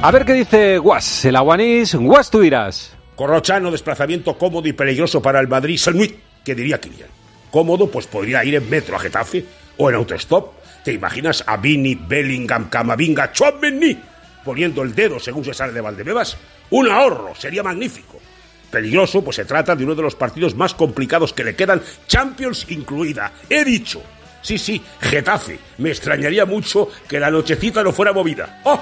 A ver qué dice Guas, el aguanís. Guas, tú dirás. Corrochano, desplazamiento cómodo y peligroso para el Madrid. Sanuit, que diría Kilian. Cómodo, pues podría ir en metro a Getafe o en autostop. ¿Te imaginas a Vini, Bellingham, Camavinga, Chouameni poniendo el dedo según se sale de Valdebebas? Un ahorro, sería magnífico. Peligroso, pues se trata de uno de los partidos más complicados que le quedan, Champions incluida. He dicho. Sí, sí, Getafe. Me extrañaría mucho que la nochecita no fuera movida. ¡Oh!